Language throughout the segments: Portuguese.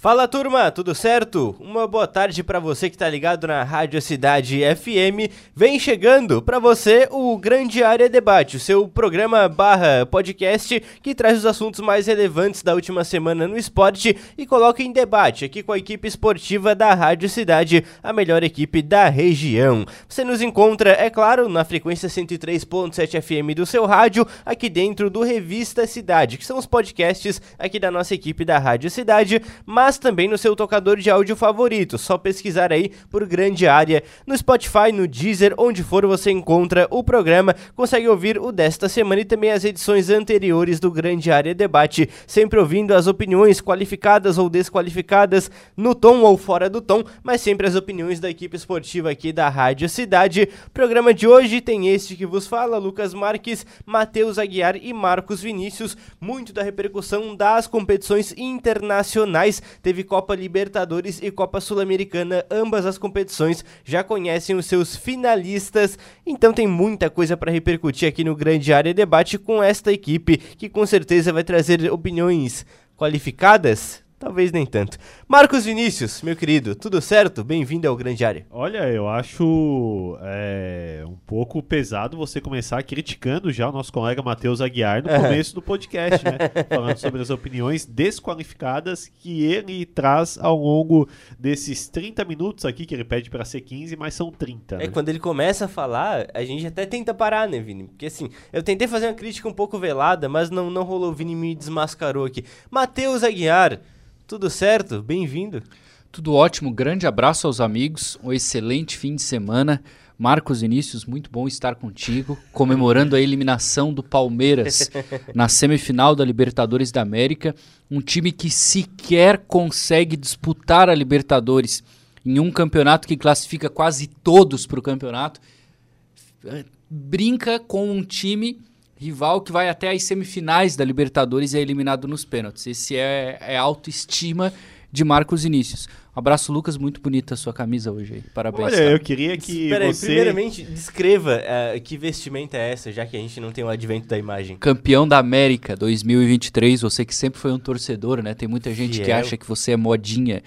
Fala turma, tudo certo? Uma boa tarde para você que tá ligado na Rádio Cidade FM. Vem chegando para você o Grande Área Debate, o seu programa barra podcast que traz os assuntos mais relevantes da última semana no esporte e coloca em debate aqui com a equipe esportiva da Rádio Cidade, a melhor equipe da região. Você nos encontra, é claro, na frequência 103.7 FM do seu rádio, aqui dentro do Revista Cidade, que são os podcasts aqui da nossa equipe da Rádio Cidade, mas mas também no seu tocador de áudio favorito. Só pesquisar aí por Grande Área no Spotify, no Deezer, onde for você encontra o programa, consegue ouvir o desta semana e também as edições anteriores do Grande Área Debate, sempre ouvindo as opiniões qualificadas ou desqualificadas no tom ou fora do tom, mas sempre as opiniões da equipe esportiva aqui da Rádio Cidade. O programa de hoje tem este que vos fala, Lucas Marques, Matheus Aguiar e Marcos Vinícius, muito da repercussão das competições internacionais teve Copa Libertadores e Copa Sul-Americana, ambas as competições já conhecem os seus finalistas, então tem muita coisa para repercutir aqui no Grande Área Debate com esta equipe, que com certeza vai trazer opiniões qualificadas Talvez nem tanto. Marcos Vinícius, meu querido, tudo certo? Bem-vindo ao Grande Área. Olha, eu acho é, um pouco pesado você começar criticando já o nosso colega Matheus Aguiar no começo do podcast, né? Falando sobre as opiniões desqualificadas que ele traz ao longo desses 30 minutos aqui, que ele pede para ser 15, mas são 30. É, né? quando ele começa a falar, a gente até tenta parar, né, Vini? Porque assim, eu tentei fazer uma crítica um pouco velada, mas não, não rolou. O Vini me desmascarou aqui. Matheus Aguiar. Tudo certo? Bem-vindo. Tudo ótimo, grande abraço aos amigos, um excelente fim de semana. Marcos Vinícius, muito bom estar contigo, comemorando a eliminação do Palmeiras na semifinal da Libertadores da América. Um time que sequer consegue disputar a Libertadores em um campeonato que classifica quase todos para o campeonato. Brinca com um time rival que vai até as semifinais da Libertadores e é eliminado nos pênaltis. Esse é, é a autoestima de Marcos Inícios. Um abraço, Lucas. Muito bonita a sua camisa hoje. Aí. Parabéns. Olha, tá? eu queria que Espera você... aí, primeiramente, descreva uh, que vestimenta é essa, já que a gente não tem o advento da imagem. Campeão da América 2023. Você que sempre foi um torcedor, né? Tem muita gente Fiel. que acha que você é modinha.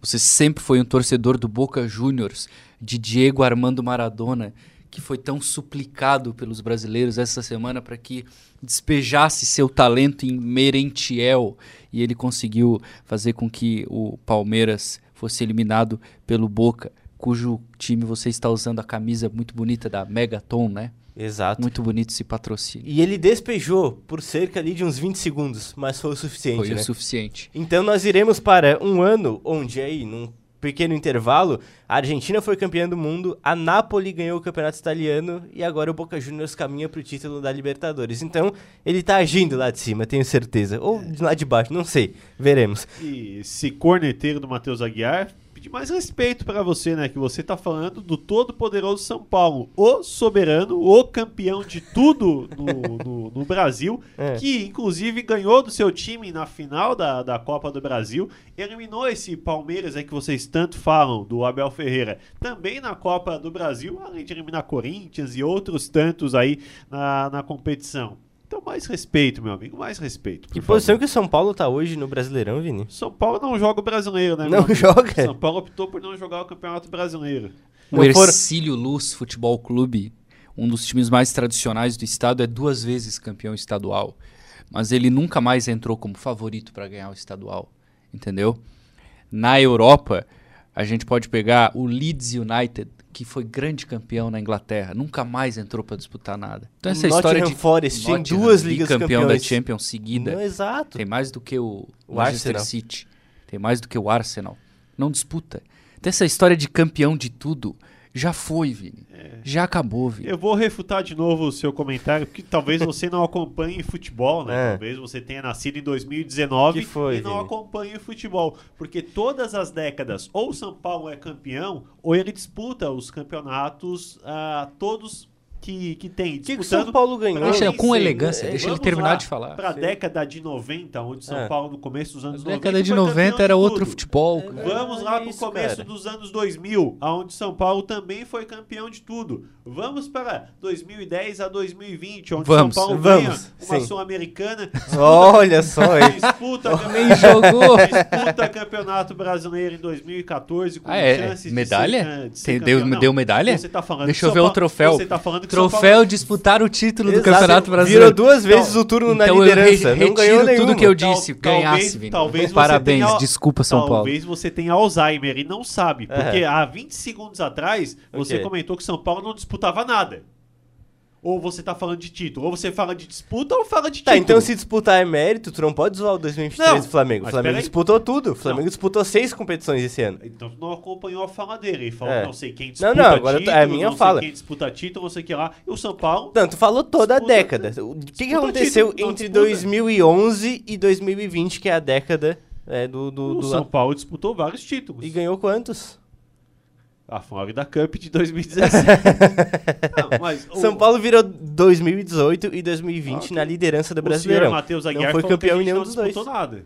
Você sempre foi um torcedor do Boca Juniors, de Diego Armando Maradona que foi tão suplicado pelos brasileiros essa semana para que despejasse seu talento em Merentiel e ele conseguiu fazer com que o Palmeiras fosse eliminado pelo Boca, cujo time você está usando a camisa muito bonita da Megaton, né? Exato. Muito bonito esse patrocínio. E ele despejou por cerca ali de uns 20 segundos, mas foi o suficiente, Foi né? o suficiente. Então nós iremos para um ano onde aí, num pequeno intervalo, a Argentina foi campeã do mundo, a Napoli ganhou o campeonato italiano e agora o Boca Juniors caminha para o título da Libertadores. Então, ele tá agindo lá de cima, tenho certeza. Ou de lá de baixo, não sei. Veremos. E esse corneteiro do Matheus Aguiar pedir mais respeito para você, né? Que você tá falando do todo poderoso São Paulo, o soberano, o campeão de tudo no, no, no Brasil, É. que inclusive ganhou do seu time na final da, da Copa do Brasil, eliminou esse Palmeiras aí que vocês tanto falam, do Abel Ferreira, também na Copa do Brasil, além de eliminar Corinthians e outros tantos aí na, na competição. Então, mais respeito, meu amigo, mais respeito. por Que favor. posição que o São Paulo tá hoje no Brasileirão, Vini? São Paulo não joga o brasileiro, né? Não joga? São Paulo optou por não jogar o Campeonato Brasileiro. O Ercílio Luz Futebol Clube, um dos times mais tradicionais do estado, é duas vezes campeão estadual. Mas ele nunca mais entrou como favorito para ganhar o estadual, entendeu? Na Europa, a gente pode pegar o Leeds United, que foi grande campeão na Inglaterra, nunca mais entrou para disputar nada. Então essa O história Nottingham de Forest tem Nottingham, duas ligas campeão da campeões. Champions seguida. Não, exato. Tem mais do que o, O Manchester Arsenal. City. Tem mais do que o Arsenal. Não disputa. Então essa história de campeão de tudo já foi, Vini. É. Já acabou, Vini. Eu vou refutar de novo o seu comentário, porque talvez você não acompanhe futebol, né? É. Talvez você tenha nascido em 2019 Que foi, e não Vini? acompanhe futebol. Porque todas as décadas, ou o São Paulo é campeão, ou ele disputa os campeonatos ah, todos que, que tem. O que, que o São Paulo ganhou? Deixa com elegância, É, deixa ele terminar de falar. Pra década de 90, onde São É. Paulo, no começo dos Na anos 90. década de foi 90 campeão era de outro futebol. cara. Vamos lá pro isso, começo cara. dos anos 2000, onde São Paulo também foi campeão de tudo. Vamos para 2010 a 2020, onde Vamos, São Paulo vamos, ganha uma. Sul-Americana, Olha só, hein? disputa, jogou. disputa Campeonato Brasileiro em 2014 com Ah, é? chances de Medalha? ser, uh, de ser Tem- campeão. deu- deu medalha? Você tá falando Deixa que eu ver o Paulo- troféu. Você tá falando que Troféu Paulo- disputar o título do Exato, Campeonato Brasileiro. Virou duas vezes o turno na então eu liderança. re- não ganhou nenhuma. tudo que eu Tal- disse. talvez- Ganhasse, Vini. talvez você Parabéns, tenha- desculpa São Paulo. Talvez você tenha Alzheimer e não sabe, porque É. há 20 segundos atrás você Ok. comentou que São Paulo não disputava nada. Ou você tá falando de título, ou você fala de disputa ou fala de Tá, título. então se disputar é mérito, tu não pode zoar o 2023 Não, do Flamengo. O Flamengo disputou tudo. O Flamengo disputou seis competições esse ano. Então tu não acompanhou a fala dele. Ele falou É. não sei quem Não, disputa não, agora título, é a minha não fala. sei quem disputa título, não sei o que lá. E o São Paulo... Não, tu falou toda Disputa- a década. O que, que aconteceu título, não entre disputa. 2011 e 2020, que é a década é, do... do, O do- São Paulo disputou vários títulos. E ganhou quantos? A Florida Cup de 2017. não, mas o- São Paulo virou 2018 e 2020 Ok. na liderança do o Brasileirão. Matheus Não Aguiar foi falou que campeão em nenhum não dos dois. nada.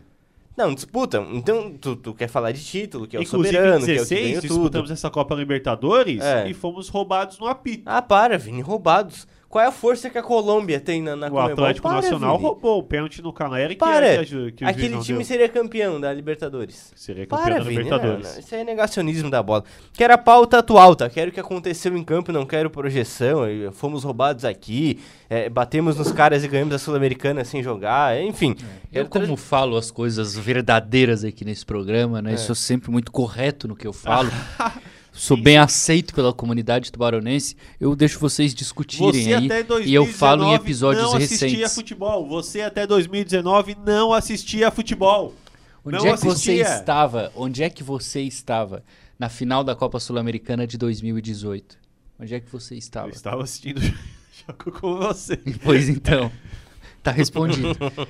Não, disputam. Então, tu, tu quer falar de título, que é o Inclusive, soberano, em que é o que 16, ganhou tudo. disputamos essa Copa Libertadores É. e fomos roubados no apito. Ah, para, Vini, roubados. Qual é a força que a Colômbia tem na, na o Conmebol? Atlético Para, Nacional Vini. roubou o pênalti no Caleri que, Para. é- que, que Aquele time deu. seria campeão da Libertadores. Seria campeão Para, da Vini, Libertadores. não, não, isso é negacionismo da bola. Quero a pauta atual, tá? Quero o que aconteceu em campo, não quero projeção. eh, Fomos roubados aqui, eh, batemos nos caras e ganhamos a Sul-Americana sem jogar, enfim. Eu, Quero tra- como falo as coisas verdadeiras aqui nesse programa, né? É. Sou sempre muito correto no que eu falo. Sou bem aceito pela comunidade tubaronense. Eu deixo vocês discutirem Você aí. até 2019 e eu falo em episódios não assistia recentes. futebol. Você até 2019 não assistia futebol. Onde não é que você assistia. estava? Onde é que você estava na final da Copa Sul-Americana de 2018? Onde é que você Eu estava? estava assistindo jogo com você. Pois então, tá respondido.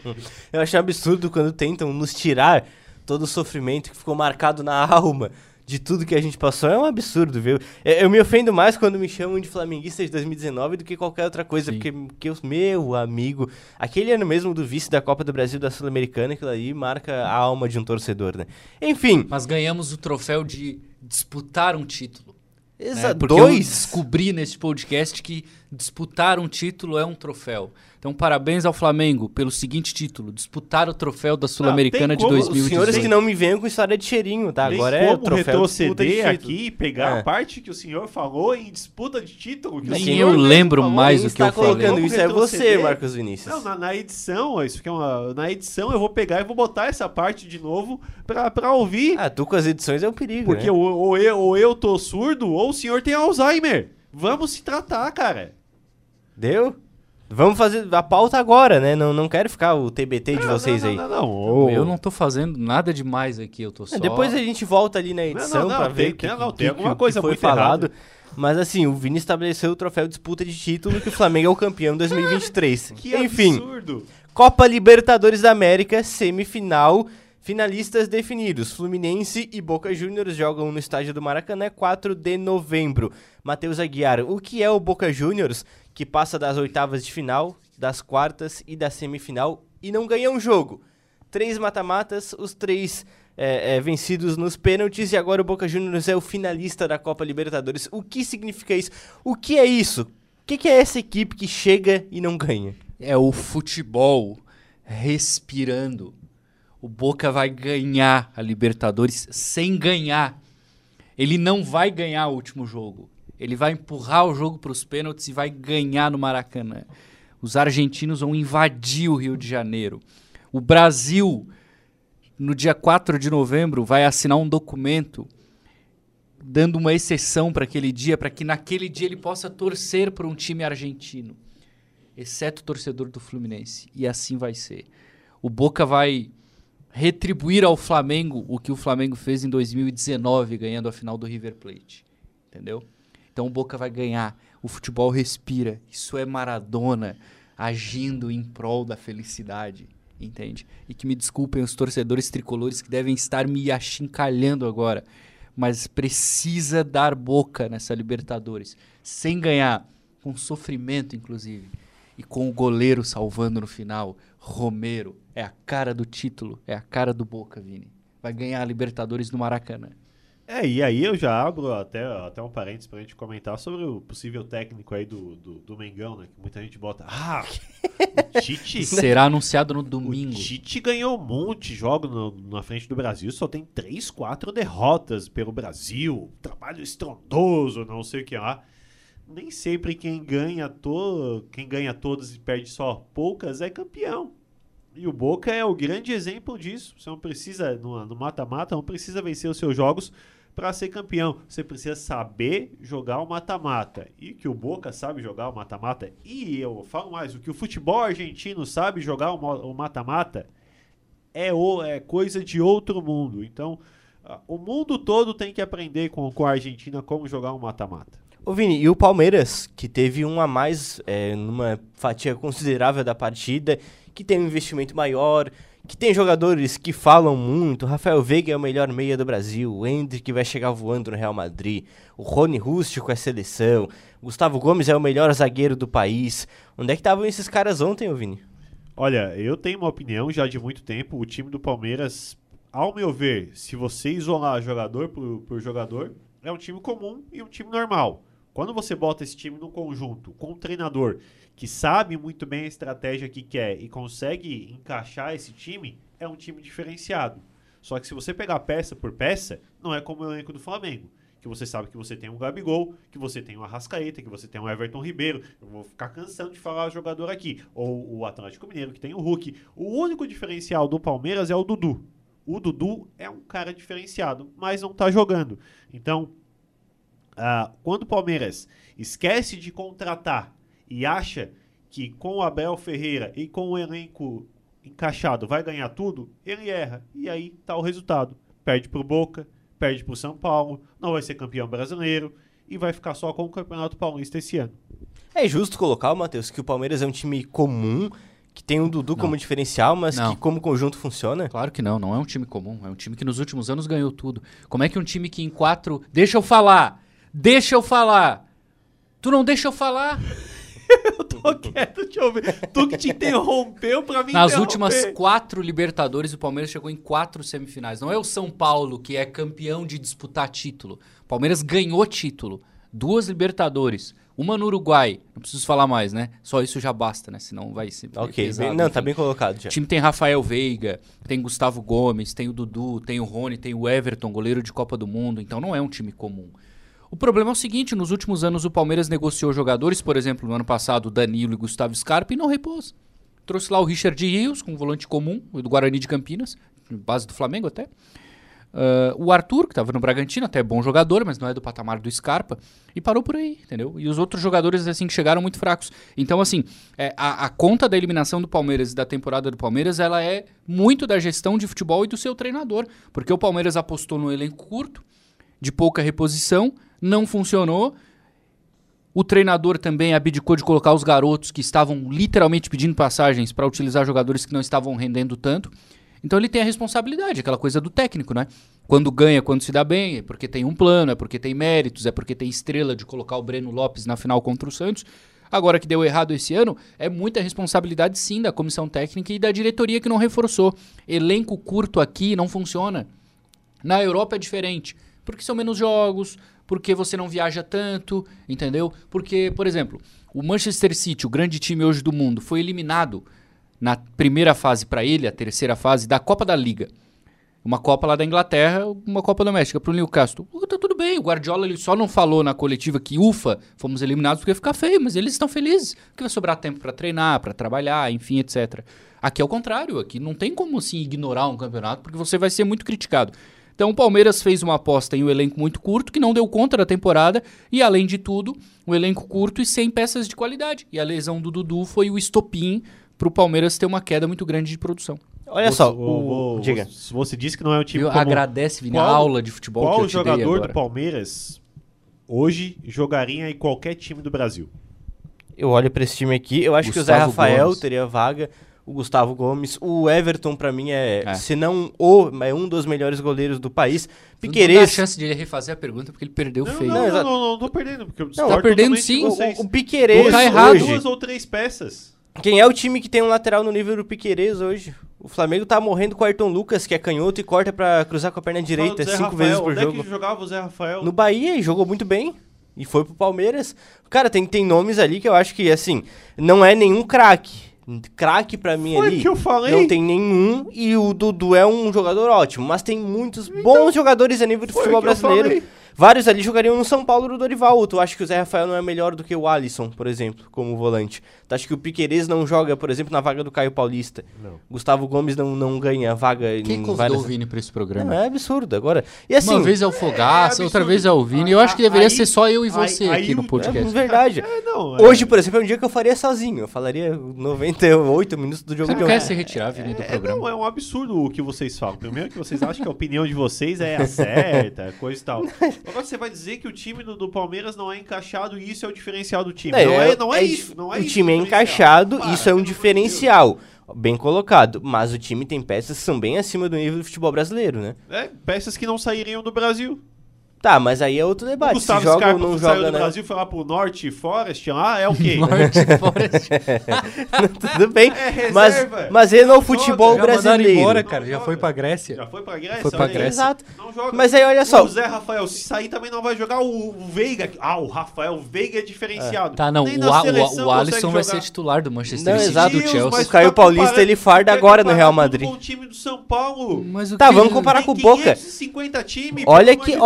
Eu acho um absurdo quando tentam nos tirar todo o sofrimento que ficou marcado na alma de tudo que a gente passou. É um absurdo, viu? Eu, eu me ofendo mais quando me chamam de flamenguista de 2019 do que qualquer outra coisa. Sim. Porque, porque, os- meu amigo, aquele ano mesmo do vice da Copa do Brasil da Sul-Americana, aquilo aí marca a alma de um torcedor, né? Enfim, Mas ganhamos o troféu de disputar um título. né? exa- Porque eu dois. descobri nesse podcast que disputar um título é um troféu. Então, parabéns ao Flamengo pelo seguinte título: disputar o troféu da Sul-Americana de como- os Os 2018. senhores que não me venham com história de cheirinho, tá? Tem Agora é o troféu de retroceder título. aqui e pegar É. a parte que o senhor falou em disputa de título. Que o Nem senhor eu lembro falou. mais o que eu falei. isso é Vamos você? Marcos Vinícius. Não, na, na edição, isso que é uma, na edição eu vou pegar e vou botar essa parte de novo pra, pra ouvir. Ah, tu com as edições é um perigo, porque né? ou, ou eu, ou eu tô surdo ou o senhor tem Alzheimer. Vamos se tratar, cara. Deu? Vamos fazer a pauta agora, né? Não, não quero ficar o TBT de vocês não, aí. Não, não, não. Eu não tô fazendo nada demais aqui, eu tô só. É, Depois a gente volta ali na edição não, não, pra tem- ver tem- que, tem alguma que coisa foi muito falado. Mas assim, o Vini estabeleceu o troféu disputa de título que o Flamengo é o campeão em 2023. Que Enfim, absurdo. Copa Libertadores da América, semifinal, finalistas definidos. Fluminense e Boca Juniors jogam no estádio do Maracanã 4 de novembro. Matheus Aguiar, o que é o Boca Juniors que passa das oitavas de final, das quartas e da semifinal e não ganha um jogo? Três mata-matas, os três é, é, vencidos nos pênaltis e agora o Boca Juniors é o finalista da Copa Libertadores. O que significa isso? O que é isso? O que, que é essa equipe que chega e não ganha? É o futebol respirando. O Boca vai ganhar a Libertadores sem ganhar. Ele não vai ganhar o último jogo. Ele vai empurrar o jogo para os pênaltis e vai ganhar no Maracanã. Os argentinos vão invadir o Rio de Janeiro. O Brasil, no dia 4 de novembro, vai assinar um documento dando uma exceção para aquele dia, para que naquele dia ele possa torcer por um time argentino exceto o torcedor do Fluminense. E assim vai ser. O Boca vai retribuir ao Flamengo o que o Flamengo fez em 2019, ganhando a final do River Plate. Entendeu? Então o Boca vai ganhar. O futebol respira. Isso é Maradona agindo em prol da felicidade. Entende? E que me desculpem os torcedores tricolores que devem estar me achincalhando agora. Mas precisa dar boca nessa Libertadores. Sem ganhar. Com sofrimento, inclusive e com o goleiro salvando no final, Romero. É a cara do título, é a cara do Boca, Vini. Vai ganhar a Libertadores no Maracanã. É, e aí eu já abro até, até um parênteses pra gente comentar sobre o possível técnico aí do, do, do Mengão, né? Que muita gente bota. Ah, o Tite. Será anunciado no O domingo. Tite ganhou um monte de jogos na frente do Brasil, só tem três, quatro derrotas pelo Brasil. Trabalho estrondoso, não sei o que lá. Nem sempre quem ganha, to quem ganha todas e perde só poucas é campeão. E o Boca é o grande exemplo disso. Você não precisa, no mata-mata, não precisa vencer os seus jogos para ser campeão. Você precisa saber jogar o mata-mata. E que o Boca sabe jogar o mata-mata. E eu falo mais, o que o futebol argentino sabe jogar o mata-mata é, o- é coisa de outro mundo. Então, o mundo todo tem que aprender com, com a Argentina como jogar um mata-mata. Ô Vini, e o Palmeiras, que teve um a mais é, numa fatia considerável da partida, que tem um investimento maior, que tem jogadores que falam muito. Rafael Veiga é o melhor meia do Brasil, o Hendrick vai chegar voando no Real Madrid, o Rony Rústico é seleção, Gustavo Gomes é o melhor zagueiro do país. Onde é que estavam esses caras ontem, ô Vini? Olha, eu tenho uma opinião já de muito tempo. O time do Palmeiras, ao meu ver, se você isolar jogador por, por jogador, é um time comum e um time normal. Quando você bota esse time no conjunto com um treinador que sabe muito bem a estratégia que quer e consegue encaixar esse time, é um time diferenciado. Só que se você pegar peça por peça, não é como o elenco do Flamengo. Que você sabe que você tem um Gabigol, que você tem um Arrascaeta, que você tem um Everton Ribeiro. Eu vou ficar cansando de falar jogador aqui. Ou o Atlético Mineiro, que tem o Hulk. O único diferencial do Palmeiras é o Dudu. O Dudu é um cara diferenciado, mas não tá jogando. Então, ah, quando o Palmeiras esquece de contratar e acha que com o Abel Ferreira e com o elenco encaixado vai ganhar tudo, ele erra. E aí tá o resultado. Perde pro Boca, perde pro São Paulo, não vai ser campeão brasileiro e vai ficar só com o Campeonato Paulista esse ano. É justo colocar, Matheus, que o Palmeiras é um time comum, que tem o Dudu Não. como diferencial, mas Não. que como conjunto funciona. Claro que não, não é um time comum. É um time que nos últimos anos ganhou tudo. Como é que um time que em quatro. Deixa eu falar! Deixa eu falar! Tu não deixa eu falar? Eu tô quieto te ouvir. Tu que te interrompeu pra mim Nas últimas quatro Libertadores, o Palmeiras chegou em quatro semifinais. Não é o São Paulo que é campeão de disputar título. O Palmeiras ganhou título. Duas Libertadores. Uma no Uruguai. Não preciso falar mais, né? Só isso já basta, né? Senão vai ser. Ok, pesado, bem- não, tá enfim. bem colocado já. O time tem Rafael Veiga, tem Gustavo Gomes, tem o Dudu, tem o Rony, tem o Everton, goleiro de Copa do Mundo. Então não é um time comum. O problema é o seguinte: nos últimos anos o Palmeiras negociou jogadores, por exemplo, no ano passado, Danilo e Gustavo Scarpa, e não repôs. Trouxe lá o Richard Rios, com um volante comum, do Guarani de Campinas, base do Flamengo até. Ah, o Arthur, que estava no Bragantino, até é bom jogador, mas não é do patamar do Scarpa. E parou por aí, entendeu? E os outros jogadores, assim, que chegaram muito fracos. Então, assim, é, a, a conta da eliminação do Palmeiras e da temporada do Palmeiras, ela é muito da gestão de futebol e do seu treinador. Porque o Palmeiras apostou no elenco curto, de pouca reposição, não funcionou. O treinador também abdicou de colocar os garotos que estavam literalmente pedindo passagens para utilizar jogadores que não estavam rendendo tanto. Então ele tem a responsabilidade, aquela coisa do técnico, né? Quando ganha, quando se dá bem, é porque tem um plano, é porque tem méritos, é porque tem estrela de colocar o Breno Lopes na final contra o Santos. Agora que deu errado esse ano, é muita responsabilidade sim da comissão técnica e da diretoria que não reforçou. Elenco curto aqui não funciona. Na Europa é diferente, porque são menos jogos, porque você não viaja tanto, entendeu? Porque, por exemplo, o Manchester City, o grande time hoje do mundo, foi eliminado na primeira fase para ele, a terceira fase da Copa da Liga. Uma Copa lá da Inglaterra, uma Copa doméstica para o Newcastle. Tá tudo bem, o Guardiola ele só não falou na coletiva que ufa, fomos eliminados porque ia ficar feio, mas eles estão felizes, porque vai sobrar tempo para treinar, para trabalhar, enfim, etc. Aqui é o contrário, aqui não tem como assim ignorar um campeonato, porque você vai ser muito criticado. Então o Palmeiras fez uma aposta em um elenco muito curto, que não deu conta da temporada, e além de tudo, um elenco curto e sem peças de qualidade. E a lesão do Dudu foi o estopim para o Palmeiras ter uma queda muito grande de produção. Olha Você- só, o- o... o- diga. Você, você disse que não é um time Viu? comum. Agradece, Vini, a Qual- aula de futebol que Qual eu dei jogador do Palmeiras hoje jogaria em qualquer time do Brasil? Eu olho pra esse time aqui, eu acho que o Zé Gustavo Rafael Gomes. teria vaga, o Gustavo Gomes, o Everton pra mim é, É. se não o, é um dos melhores goleiros do país. Não dá chance de ele refazer a pergunta porque ele perdeu Não, feio. não, Não, não, não, não, tô perdendo, porque eu Não, tá perdendo sim. o, vocês. o, o Piquerez Tá errado. hoje, Duas ou três peças. quem é o time que tem um lateral no nível do Piquerez hoje? O Flamengo tá morrendo com o Ayrton Lucas, que é canhoto e corta pra cruzar com a perna direita cinco Rafael. vezes por Onde jogo. é que jogava o Zé Rafael? No Bahia e jogou muito bem. E foi pro Palmeiras. Cara, tem, tem nomes ali que eu acho que, assim, não é nenhum craque. Craque pra mim Foi ali. que eu falei. Não tem nenhum. E o Dudu é um jogador ótimo. Mas tem muitos bons jogadores a nível Então, foi futebol brasileiro. Vários ali jogariam no São Paulo do Dorival. Tu acha que o Zé Rafael não é melhor do que o Alisson, por exemplo, como volante? Tu acha que o Piquerez não joga, por exemplo, na vaga do Caio Paulista? Não. Gustavo Gomes não, não ganha vaga Quem em convidou várias... o Vini pra esse Não, programa? é absurdo. Agora. E assim. Uma vez é o Fogaça, É outra vez é o Vini. Eu acho que deveria Aí- ser só eu e aí- você aí aqui no o- É podcast. verdade. É, não. é- Hoje, por exemplo, é um dia que eu faria sozinho. Eu falaria 98 minutos do jogo Você de não quer ontem. se retirar, Vini, do É, programa? não, é um absurdo o que vocês falam. Primeiro que vocês acham que a opinião de vocês é a certa, coisa e tal. Agora você vai dizer que o time do, do Palmeiras não é encaixado e isso é o diferencial do time. não é, não é, dif- isso. Não é o isso time é diferencial. encaixado, isso é um de diferencial. Bem colocado. Mas o time tem peças que são bem acima do nível do futebol brasileiro, né? É, peças que não sairiam do Brasil. Tá, mas aí é outro O debate. Se Gustavo joga ou Scarpa não saiu joga, do né? Brasil e foi lá pro Norte Forest lá, é o quê? Norte Forest. Tudo bem. É mas, reserva. mas ele não é o futebol joga. Já brasileiro. embora, Não cara. Já joga. foi pra Grécia. Já foi pra Grécia? Foi pra. Grécia. Exato. Não joga. Mas aí, olha só. O Zé Rafael, se sair também não vai jogar o, o Veiga. Ah, o Rafael Veiga é diferenciado. Tá, não. Nem O, A- o, o Alisson vai ser titular do Manchester Não, City exato. do Deus, Chelsea. O Caio Paulista, ele farda agora no Real Madrid. Com o time do São Paulo. Mas o Tá, vamos comparar com o Boca. 550 times. Olha o Deus.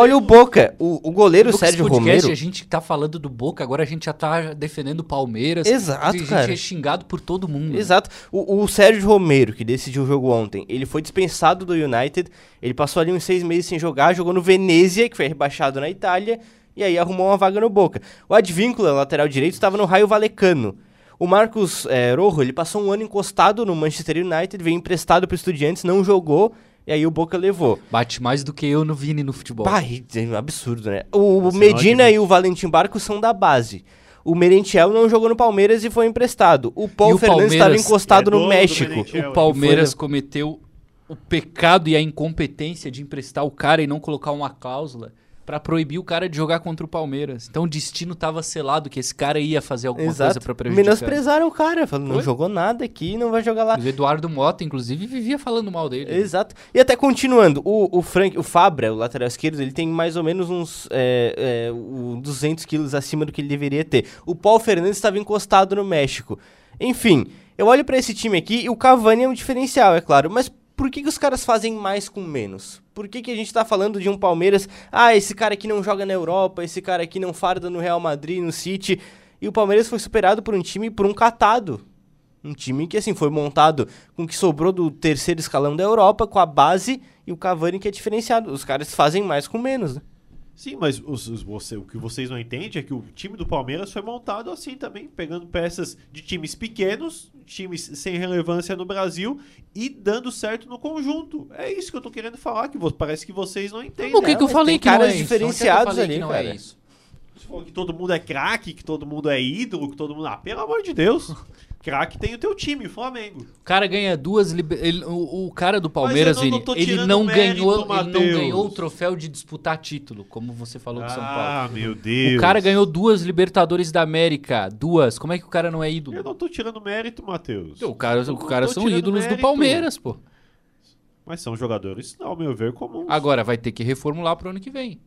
Boca. O, o goleiro Boca, Sérgio podcast, Romero. A gente tá falando do Boca, agora a gente já tá defendendo o Palmeiras. Exato, a gente cara. é xingado por todo mundo. Exato. O, o Sérgio Romero, que decidiu o jogo ontem, ele foi dispensado do United. Ele passou ali uns seis meses sem jogar, jogou no Venezia, que foi rebaixado na Itália, e aí arrumou uma vaga no Boca. O Advíncula, lateral direito, estava no Raio Valecano. O Marcos eh, Rojo, ele passou um ano encostado no Manchester United, veio emprestado para Estudiantes, não jogou, e aí o Boca levou. Bate mais do que eu no Vini no futebol. Bah, é um absurdo, né? O, não Medina e o Valentim Barco são da base. O Merentiel não jogou no Palmeiras e foi emprestado. O Paul o Fernandes estava encostado é no México. Merentiel. O Palmeiras Foi- cometeu o pecado e a incompetência de emprestar o cara e não colocar uma cláusula pra proibir o cara de jogar contra o Palmeiras. Então o destino tava selado que esse cara ia fazer alguma coisa Exato. pra prejudicar. Menosprezaram o cara, falando, não jogou nada aqui, não vai jogar lá. O Eduardo Mota, inclusive, vivia falando mal dele. Exato. E até continuando, o, o Frank, o Fabra, o lateral esquerdo, ele tem mais ou menos uns é, é, o 200 quilos acima do que ele deveria ter. O Paul Fernandes estava encostado no México. Enfim, eu olho pra esse time aqui e o Cavani é um diferencial, é claro, mas por que, que os caras fazem mais com menos? Por que, que a gente tá falando de um Palmeiras, ah, esse cara aqui não joga na Europa, esse cara aqui não farda no Real Madrid, no City, e o Palmeiras foi superado por um time, por um catado. Um time que, assim, foi montado com o que sobrou do terceiro escalão da Europa, com a base e o Cavani que é diferenciado. Os caras fazem mais com menos, né? Sim, mas os- os- você- o que vocês não entendem é que o time do Palmeiras foi montado assim também, pegando peças de times pequenos, times sem relevância no Brasil e dando certo no conjunto. É isso que eu tô querendo falar, que parece que vocês não entendem. O que, que eu falei que não caras é diferenciados é ali, não cara. é isso? Você falou que todo mundo é craque, que todo mundo é ídolo, que todo mundo. Ah, pelo amor de Deus! craque tem o teu time, o Flamengo. O cara ganha duas. liber- ele- o, o cara do Palmeiras, eu não- ele não mérito, ganhou, ele não ganhou o troféu de disputar título, como você falou do São Paulo. Ah, meu Deus. O cara ganhou duas Libertadores da América. Duas. Como é que o cara não é Eu ídolo? não tô tirando mérito, Matheus. O cara, Eu o cara são ídolos do mérito. Palmeiras, pô. Mas são jogadores, ao meu ver, comuns. Agora vai ter que reformular pro ano que vem.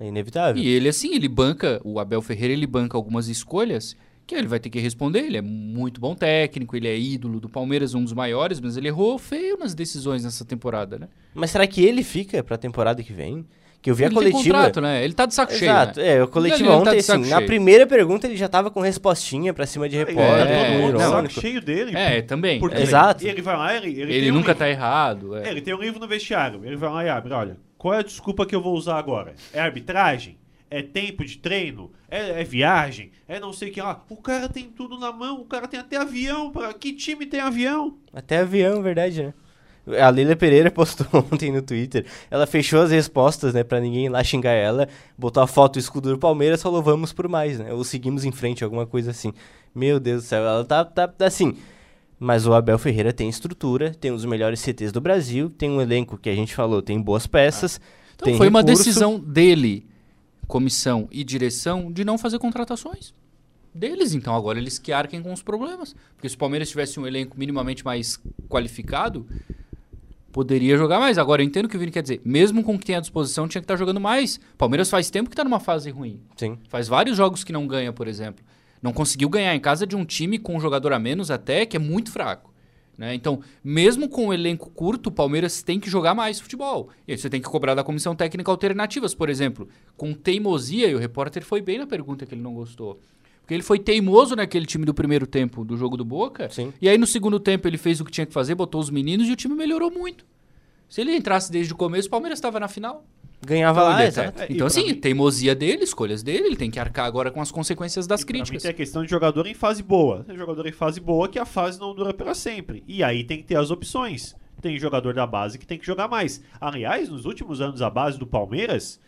É inevitável. E ele, assim, ele banca, o Abel Ferreira, ele banca algumas escolhas que ele vai ter que responder. Ele é muito bom técnico, ele é ídolo do Palmeiras, um dos maiores, mas ele errou feio nas decisões nessa temporada, né? Mas será que ele fica pra temporada que vem? Que eu vi a ele tem coletiva. contrato, né? Ele tá de saco Exato, cheio, né? é, a coletiva Ele tá ontem, saco assim, na cheio. primeira pergunta ele já tava com respostinha pra cima de Aí, repórter. tá É, todo mundo de saco cheio dele. É, também. Porque é. Exato. ele vai lá, ele, ele, Ele, tem um nunca livro. tá errado. é. É, ele tem um livro no vestiário. Ele vai lá e abre, olha, qual é a desculpa que eu vou usar agora? É arbitragem? É tempo de treino? É, é viagem? É não sei o que lá. O cara tem tudo na mão, o cara tem até avião. Pra... Que time tem avião? Até avião, verdade, né? A Leila Pereira postou ontem no Twitter. Ela fechou as respostas, né, pra ninguém ir lá xingar ela. Botou a foto do escudo do Palmeiras, falou vamos por mais, né? Ou seguimos em frente, alguma coisa assim. Meu Deus do céu, ela tá, tá, tá assim. Mas o Abel Ferreira tem estrutura, tem um dos melhores CTs do Brasil, tem um elenco que a gente falou, tem boas peças. Então tem foi uma recurso. decisão dele, comissão e direção, de não fazer contratações. deles, então agora eles que arquem com os problemas. Porque se o Palmeiras tivesse um elenco minimamente mais qualificado, poderia jogar mais. Agora eu entendo o que o Vini quer dizer. Mesmo com o que tem à disposição, tinha que estar jogando mais. Palmeiras faz tempo que está numa fase ruim. Sim. Faz vários jogos que não ganha, por exemplo. Não conseguiu ganhar em casa de um time com um jogador a menos até, que é muito fraco. Né? Então, mesmo com o elenco curto, o Palmeiras tem que jogar mais futebol. E aí você tem que cobrar da comissão técnica alternativas, por exemplo. Com teimosia, e o repórter foi bem na pergunta que ele não gostou. Porque ele foi teimoso naquele time do primeiro tempo do jogo do Boca. Sim. E aí no segundo tempo ele fez o que tinha que fazer, botou os meninos e o time melhorou muito. Se ele entrasse desde o começo, o Palmeiras estava na final. Ganhava Então, lá, exato. É, e então assim, mim- teimosia dele, escolhas dele, ele tem que arcar agora com as consequências das E pra mim críticas. tem a questão de jogador em fase boa. Tem jogador em fase boa que a fase não dura para sempre. E aí tem que ter as opções. Tem jogador da base que tem que jogar mais. Aliás, nos últimos anos a base do Palmeiras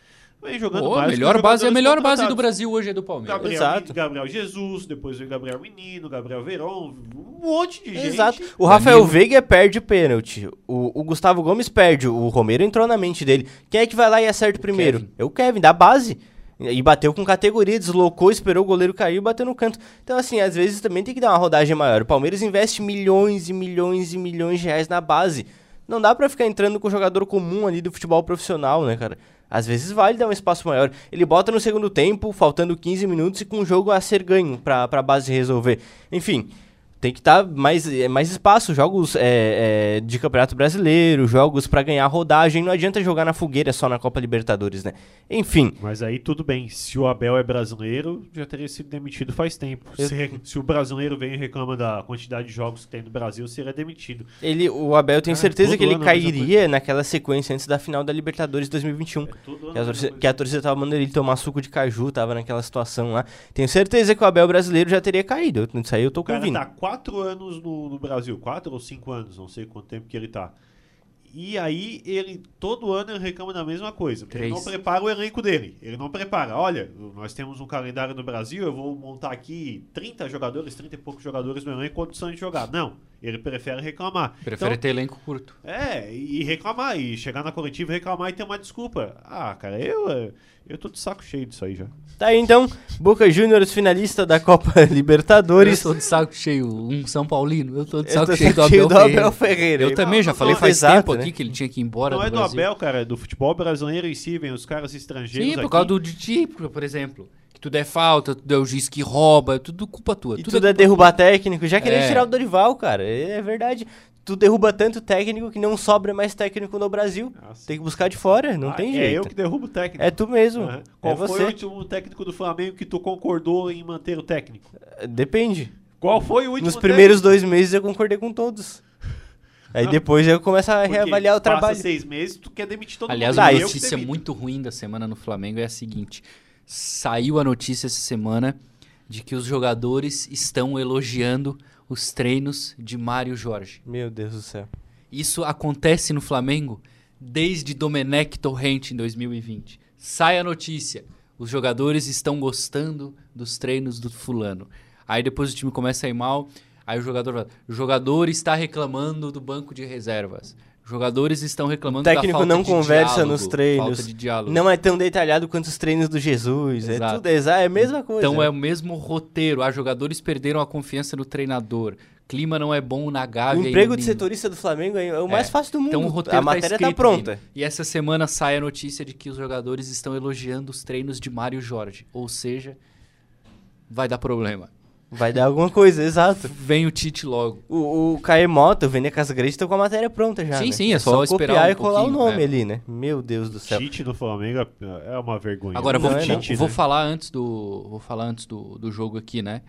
vem jogando Pô, mais. a que melhor base, a jogadores melhor base do. Brasil hoje é do Palmeiras. Gabriel, Exato. Gabriel Jesus, depois veio Gabriel Menino, Gabriel Verón, um monte de gente. Exato. O Rafael Danilo. Veiga perde pênalti. O, o Gustavo Gomes perde. O Romero entrou na mente dele. Quem é que vai lá e acerta primeiro? Kevin. É o Kevin, da base. E bateu com categoria, deslocou, esperou o goleiro cair e bateu no canto. Então, assim, às vezes também tem que dar uma rodagem maior. O Palmeiras investe milhões e milhões e milhões de reais na base. Não dá pra ficar entrando com o jogador comum ali do futebol profissional, né, cara? Às vezes vale dar um espaço maior. Ele bota no segundo tempo, faltando 15 minutos e com o jogo a ser ganho pra, pra base resolver. Enfim, tem que estar mais, é, mais espaço, jogos é, é, de Campeonato Brasileiro, jogos pra ganhar rodagem. Não adianta jogar na fogueira só na Copa Libertadores, né? Enfim, Mas aí tudo bem, se o Abel é brasileiro, já teria sido demitido faz tempo. Eu- Se, se o brasileiro vem e reclama da quantidade de jogos que tem no Brasil, seria demitido. ele, o Abel tem Ah, certeza todo que ele cairia naquela sequência antes da final da Libertadores 2021. É Que a, torcida, que a torcida tava mandando ele tomar suco de caju, tava naquela situação lá. Tenho certeza que o Abel brasileiro já teria caído. Eu- Isso aí eu tô O cara convindo. tá quatro anos no, no Brasil, quatro ou cinco anos, não sei quanto tempo que ele tá. E aí ele todo ano ele reclama da mesma coisa. porque Ele não Três. prepara o elenco dele. Ele não prepara. Olha, nós temos um calendário no Brasil, eu vou montar aqui 30 jogadores, 30 e poucos jogadores no elenco com condição de jogar. Não, ele prefere reclamar. Prefere Então, ter elenco curto. É, e reclamar, e chegar na coletiva e reclamar e ter uma desculpa. Ah, cara, eu, eu tô de saco cheio disso aí já. Tá aí então, Boca Juniors finalista da Copa Libertadores. Eu tô de saco cheio, um São Paulino. Eu tô de Eu saco tô cheio do saco cheio Abel, do Ferreira. Abel Ferreira. Eu Não, também já não, falei não, faz exato, tempo né? aqui que ele tinha que ir embora não do é do Brasil. Abel, cara, é do futebol brasileiro em si, vem os caras estrangeiros Sim, por aqui. causa do Didi, por exemplo. Tudo é falta, tudo é o juiz que rouba, é tudo culpa tua. E tudo tudo é culpa derrubar técnico. Já queria É. tirar o Dorival, cara. É verdade. Tu derruba tanto técnico que não sobra mais técnico no Brasil. Nossa. Tem que buscar de fora, não Ah, tem É jeito. eu que derrubo o técnico. É tu mesmo. É Qual foi você. o último técnico do Flamengo que tu concordou em manter o técnico? Depende. Qual foi o último Nos primeiros técnico? dois meses eu concordei com todos. Aí Não. depois eu começo a Porque reavaliar o passa trabalho. seis meses, tu quer demitir todo Aliás, mundo. Tá, uma que notícia muito ruim da semana no Flamengo é a seguinte: saiu a notícia essa semana de que os jogadores estão elogiando os treinos de Mário Jorge. Meu Deus do céu. Isso acontece no Flamengo desde Domenech Torrente em 2020. Sai a notícia: os jogadores estão gostando dos treinos do fulano. Aí depois o time começa a ir mal, aí o jogador fala, o jogador está reclamando do banco de reservas. Jogadores estão reclamando O técnico da não conversa diálogo, nos treinos. Falta de diálogo. Não é tão detalhado quanto os treinos do Jesus. É Exato. tudo exa- é a mesma coisa. Então é o mesmo roteiro. Ah, jogadores perderam a confiança no treinador. Clima não é bom na O Gávea. e emprego de setorista do Flamengo é o mais É. fácil do mundo. Então o roteiro a matéria tá, tá, escrito, pronta. Vini. E essa semana sai a notícia de que os jogadores estão elogiando os treinos de Mário Jorge. Ou seja, vai dar problema. Vai dar alguma coisa, exato. Vem o Tite logo. O, o Caemoto, o Vene Casgrande estão com a matéria pronta já. Sim, né? sim, é só esperar copiar um e colar o nome é. ali, né? Meu Deus do céu. Tite no Flamengo é- é uma vergonha. Agora, vou, Não é, não. Tite, vou né? falar antes, do, vou falar antes do, do jogo aqui, né?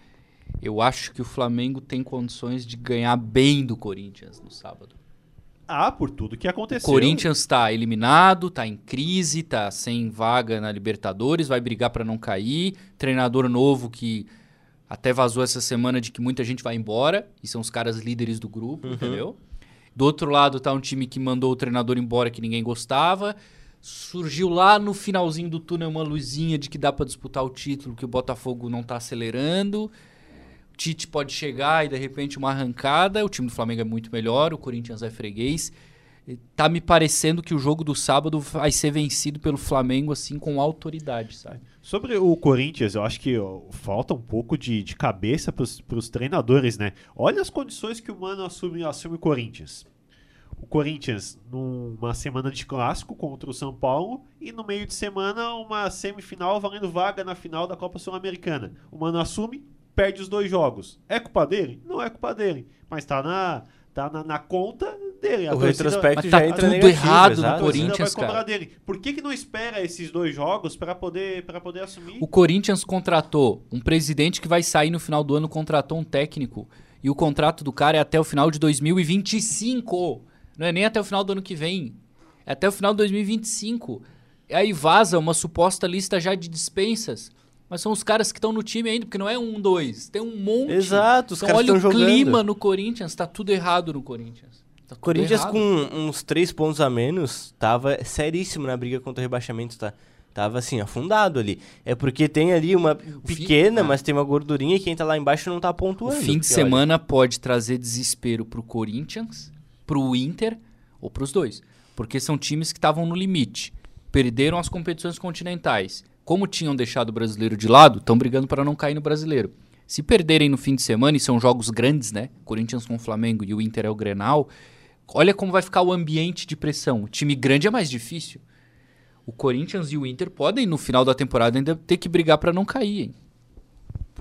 Eu acho que o Flamengo tem condições de ganhar bem do Corinthians no sábado. Ah, por tudo que O aconteceu. Corinthians está eliminado, está em crise, está sem vaga na Libertadores, vai brigar para não cair. Treinador novo que até vazou essa semana de que muita gente vai embora, e são os caras líderes do grupo, entendeu? Do outro lado tá um time que mandou o treinador embora que ninguém gostava. Surgiu lá no finalzinho do túnel uma luzinha de que dá para disputar o título, que o Botafogo não tá acelerando. O Tite pode chegar e de repente uma arrancada. O time do Flamengo é muito melhor, o Corinthians é freguês. Tá me parecendo que o jogo do sábado vai ser vencido pelo Flamengo, assim, com autoridade, sabe? Sobre o Corinthians, eu acho que falta um pouco de, de cabeça para os treinadores, né? Olha as condições que o Mano assume, assume o Corinthians. O Corinthians numa semana de clássico contra o São Paulo e no meio de semana uma semifinal valendo vaga na final da Copa Sul-Americana. O Mano assume, perde os dois jogos. É culpa dele? Não é culpa dele, mas tá na, tá na, na conta dele. A O torcida- retrospecto já tá entra tudo negativo, errado no exato. torcida Corinthians, vai cara. dele. Por que, que não espera esses dois jogos para poder, pra poder assumir? O Corinthians contratou um presidente que vai sair no final do ano, contratou um técnico. E o contrato do cara é até o final de 2025. Não é nem até o final do ano que vem. É até o final de 2025. E aí vaza uma suposta lista já de dispensas. Mas são os caras que estão no time ainda, porque não é um, dois. Tem um monte. Exato, os então caras olha estão o jogando. clima no Corinthians. Tá tudo errado no Corinthians. Tá Corinthians errado. com uns três pontos a menos tava seríssimo na briga contra o rebaixamento, tá? Tava assim, afundado ali. É porque tem ali uma fim- pequena, ah. mas tem uma gordurinha e quem tá lá embaixo não tá O pontuando. fim de porque, olha, semana pode trazer desespero pro Corinthians, pro Inter ou pros dois. Porque são times que estavam no limite. Perderam as competições continentais. Como tinham deixado o brasileiro de lado, estão brigando para não cair no brasileiro. Se perderem no fim de semana, e são jogos grandes, né? Corinthians com o Flamengo e o Inter é o Grenal. Olha como vai ficar o ambiente de pressão. O time grande é mais difícil. O Corinthians e o Inter podem, no final da temporada, ainda ter que brigar para não cair, hein?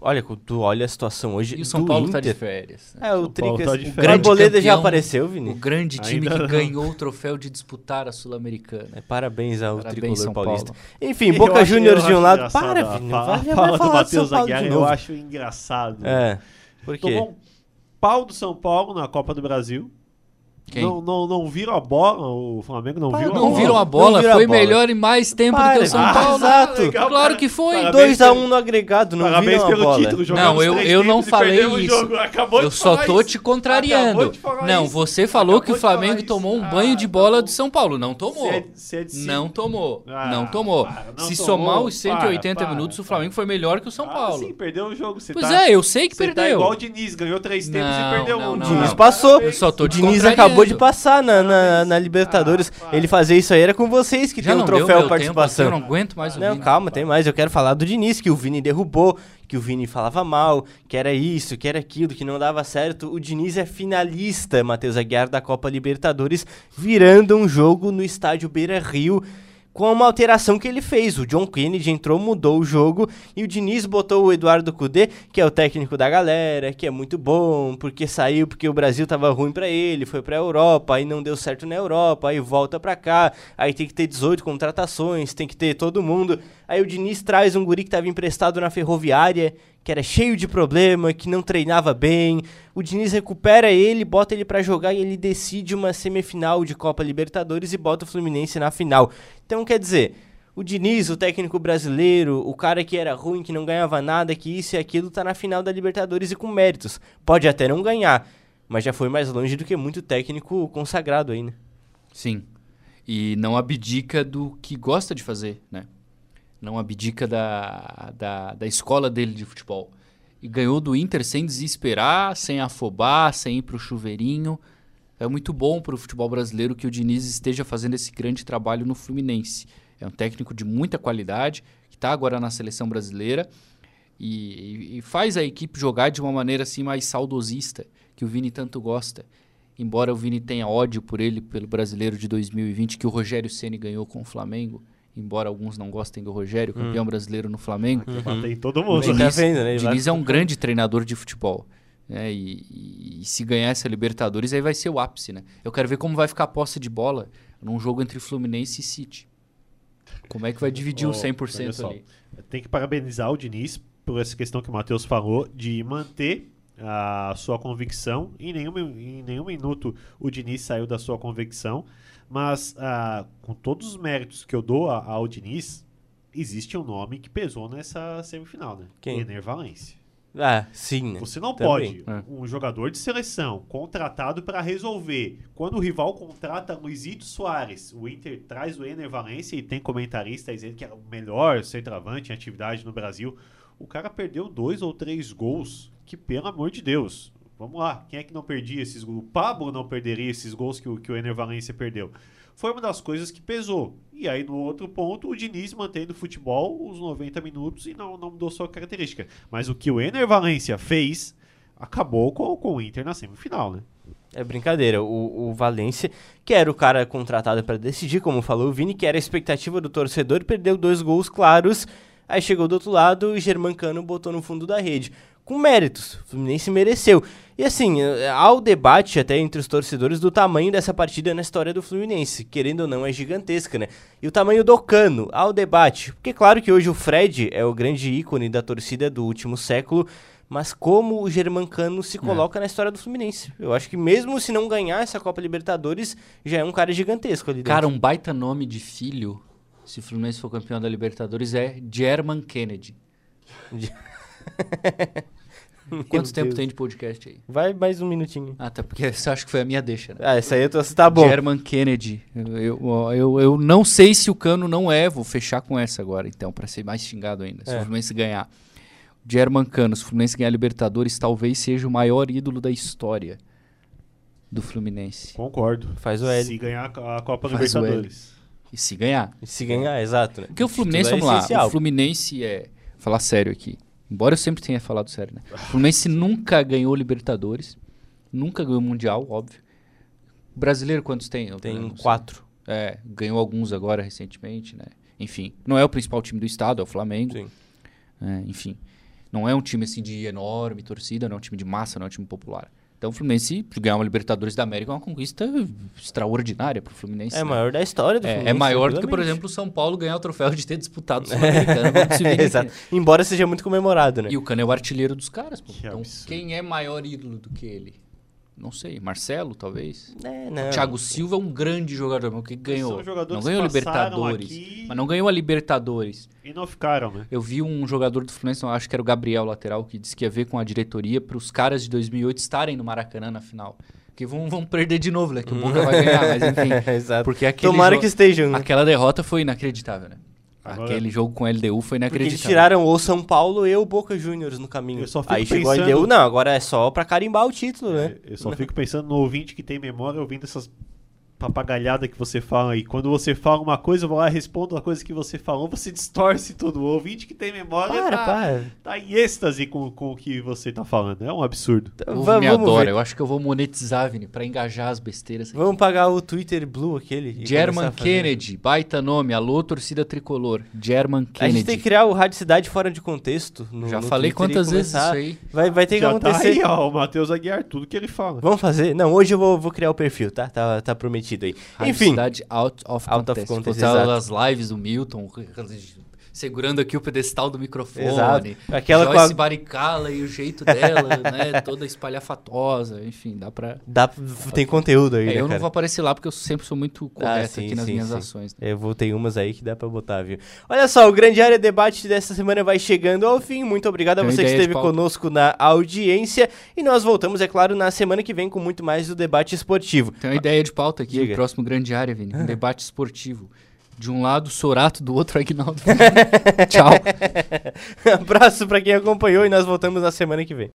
Olha, quando tu olha a situação hoje E o São do Paulo Inter. tá de férias. né? É, o Tricas. tá de o férias. Arboleda já apareceu, O Vini? grande time Ainda que não. ganhou o troféu de disputar a Sul-Americana. É, parabéns ao Parabéns, tricolor São paulista. Paulo. Enfim, Eu Boca Juniors de um lado. Para, Vini. Vai, a vai fala do falar São Matheus Aguiar, eu acho engraçado. É. Por quê? Tomou um pau do São Paulo na Copa do Brasil. Quem? Não, não, não viram a bola, o Flamengo não viu a Não bola. viram a Não bola, viram a foi bola. melhor em mais tempo do Para, que o São ah, Paulo. exato. legal, claro para- que foi. Parabéns 2x1 pelo- no agregado, não Parabéns viram a pelo bola. título, Não, eu, eu não falei o isso. Acabou Eu só tô isso. te contrariando. Acabou Não, você falou que o Acabou de falar Flamengo isso. tomou um Ah, banho de tá bola do São Paulo. Não tomou. Se é- se é. Não tomou. Ah, não tomou. para, não Se tomou. somar os 180 Para, para, minutos, o. Flamengo foi melhor que o São Ah, Paulo. sim, perdeu o jogo. Pois tá, é, eu sei que tá perdeu. igual o Diniz, ganhou três tempos Não, e perdeu não, um. não, O Diniz não. passou. Eu só tô o te Diniz contrariando. Acabou de passar na, na, na Libertadores. Ah. Ele fazer isso aí era com vocês que Já tem um deu troféu meu participação. Tempo, eu não aguento mais o Não, Vini. calma, tem mais. Eu quero falar do Diniz, que o Vini derrubou, que o Vini falava mal, que era isso, que era aquilo, que não dava certo. O Diniz é finalista, Matheus Aguiar, da Copa Libertadores, virando um jogo no estádio Beira Rio. Com uma alteração que ele fez. O John Kennedy entrou, mudou o jogo e o Diniz botou o Eduardo Cudê, que é o técnico da galera, que é muito bom, porque saiu porque o Brasil tava ruim pra ele, foi pra Europa, aí não deu certo na Europa, aí volta pra cá, aí tem que ter 18 contratações, tem que ter todo mundo. Aí o Diniz traz um guri que tava emprestado na Ferroviária, que era cheio de problema, que não treinava bem. O Diniz recupera ele, bota ele pra jogar e ele decide uma semifinal de Copa Libertadores e bota o Fluminense na final. Então, quer dizer, o Diniz, o técnico brasileiro, o cara que era ruim, que não ganhava nada, que isso e aquilo, tá na final da Libertadores e com méritos. Pode até não ganhar, mas já foi mais longe do que muito técnico consagrado aí, né? Sim. E não abdica do que gosta de fazer, né? Não abdica da, da, da escola dele de futebol. E ganhou do Inter sem desesperar, sem afobar, sem ir pro chuveirinho. É muito bom pro futebol brasileiro que o Diniz esteja fazendo esse grande trabalho no Fluminense. É um técnico de muita qualidade, que está agora na seleção brasileira e, e- e faz a equipe jogar de uma maneira assim mais saudosista, que o Vini tanto gosta. Embora o Vini tenha ódio por ele, pelo brasileiro de 2020, que o Rogério Ceni ganhou com o Flamengo, embora alguns não gostem do Rogério, campeão brasileiro no Flamengo. Bater em todo O mundo. Diniz- tá vendo, né? Diniz é um grande treinador de futebol. né? E, e- e se ganhar essa Libertadores, aí vai ser o ápice, né? Eu quero ver como vai ficar a posse de bola num jogo entre Fluminense e City. Como é que vai dividir Ó, os 100% olha só. ali? Tem que parabenizar o Diniz por essa questão que o Matheus falou de manter a sua convicção. Em nenhum, em nenhum minuto o Diniz saiu da sua convicção, mas ah, com todos os méritos que eu dou a- ao Diniz, existe um nome que pesou nessa semifinal, né? Quem? Ener Valencia. Ah, sim, né? Você não Também. pode, É. um jogador de seleção contratado para resolver. Quando o rival contrata Luizito Soares, o Inter traz o Ener Valencia e tem comentarista dizendo que era o melhor centroavante em atividade no Brasil. O cara perdeu dois ou três gols que, pelo amor de Deus, Vamos lá, quem é que não perdia esses gols? O Pablo não perderia esses gols que o, que o Ener Valência perdeu. Foi uma das coisas que pesou. E aí, no outro ponto, o Diniz mantendo o futebol os 90 minutos e não, não mudou sua característica. Mas o que o Ener Valência fez acabou com, com o Inter na semifinal, né? É brincadeira. O, o Valência, que era o cara contratado para decidir, como falou o Vini, que era a expectativa do torcedor, perdeu dois gols claros. Aí chegou do outro lado e Germancano botou no fundo da rede. Com méritos. O Fluminense mereceu. E assim, há o debate até entre os torcedores do tamanho dessa partida na história do Fluminense. Querendo ou não, é gigantesca, né? E o tamanho do Cano, há o debate. Porque claro que hoje o Fred é o grande ícone da torcida do último século mas como o Germancano se coloca é. na história do Fluminense. Eu acho que mesmo se não ganhar essa Copa Libertadores, já é um cara gigantesco ali dentro. Cara, um baita nome de filho, se o Fluminense for campeão da Libertadores, é German Kennedy. Quanto tempo Deus. tem de podcast aí? Vai mais um minutinho. Ah, tá, porque você acha que foi a minha deixa, né? Ah, essa aí eu tô, tá bom. German Kennedy. Eu, eu, eu, eu, não sei se o Cano não é, vou fechar com essa agora, então, para ser mais xingado ainda, se é. o Fluminense ganhar. German Cano, se o Fluminense ganhar a Libertadores, talvez seja o maior ídolo da história do Fluminense. Concordo. Faz o L. Se ganhar a Copa Faz Libertadores. E se ganhar. E se ganhar, exato. Né? Porque o Fluminense, é vamos lá, essencial. o Fluminense é. Falar sério aqui. Embora eu sempre tenha falado sério, né? O Fluminense nunca ganhou Libertadores. Nunca ganhou Mundial, óbvio. O brasileiro quantos tem? Tem quatro. É, ganhou alguns agora recentemente, né? Enfim, não é o principal time do estado, é o Flamengo. Sim. É, enfim. Não é um time assim de enorme torcida, não é um time de massa, não é um time popular. Então o Fluminense ganhar uma Libertadores da América é uma conquista extraordinária para o Fluminense. É né? maior da história do é, Fluminense. É maior do que, por exemplo, o São Paulo ganhar o troféu de ter disputado o Sul-Americano. Exato. Embora seja muito comemorado, né? E o Cano é o artilheiro dos caras. Pô. Que então, absurdo. quem é maior ídolo do que ele? Não sei, Marcelo, talvez. É, não. Thiago Silva é um grande jogador, mas o que ganhou? Não ganhou Libertadores, aqui... mas não ganhou a Libertadores. E não ficaram, né? Eu vi um jogador do Fluminense, acho que era o Gabriel lateral, que disse que ia ver com a diretoria para os caras de 2008 estarem no Maracanã na final. Que vão, vão perder de novo, né? Que o Boca vai ganhar, mas enfim. Exato. Porque Tomara que estejam. Né? Aquela derrota foi inacreditável, né? Agora, Aquele jogo com a LDU foi inacreditável. Porque eles tiraram o São Paulo e o Boca Juniors no caminho. Aí chegou pensando... a LDU, não, agora é só pra carimbar o título, né? É, eu só fico pensando no ouvinte que tem memória ouvindo essas papagaiada que você fala aí. Quando você fala uma coisa, eu vou lá e respondo a coisa que você falou, você distorce tudo. O ouvinte que tem memória para, tá, para. tá em êxtase com, com o que você tá falando. É um absurdo. Então, vamos, me adora. Ver. Eu acho que eu vou monetizar, Vini, pra engajar as besteiras. Aqui. Vamos pagar o Twitter Blue aquele. German Kennedy, baita nome. Alô, torcida tricolor. German Kennedy. A gente tem que criar o Rádio Cidade fora de contexto. No, Já no falei Twitter quantas vezes isso aí. Vai, vai ter Já que acontecer. Tá aí, ó, o Matheus Aguiar, tudo que ele fala. Vamos fazer? Não, hoje eu vou, vou criar o perfil, tá? Tá, tá prometido aí. Rádio Enfim out of out contest. Of contest as lives do Milton, segurando aqui o pedestal do microfone. Exato. Aquela Joyce a... Baricala e o jeito dela, né? Toda espalhafatosa, enfim, dá pra... Dá, tem conteúdo aí, é, né, Eu cara? não vou aparecer lá porque eu sempre sou muito ah, correto ah, sim, aqui nas sim, minhas sim. ações. Né? Eu vou ter umas aí que dá pra botar, viu? Olha só, o Grande Área Debate dessa semana vai chegando ao fim. Muito obrigado tem a você que esteve conosco na audiência. E nós voltamos, é claro, na semana que vem com muito mais do debate esportivo. Tem uma ideia de pauta aqui, Diga. próximo Grande Área, Vini. Um debate esportivo. De um lado, Sorato, do outro, Agnaldo. Tchau. Abraço para quem acompanhou e nós voltamos na semana que vem.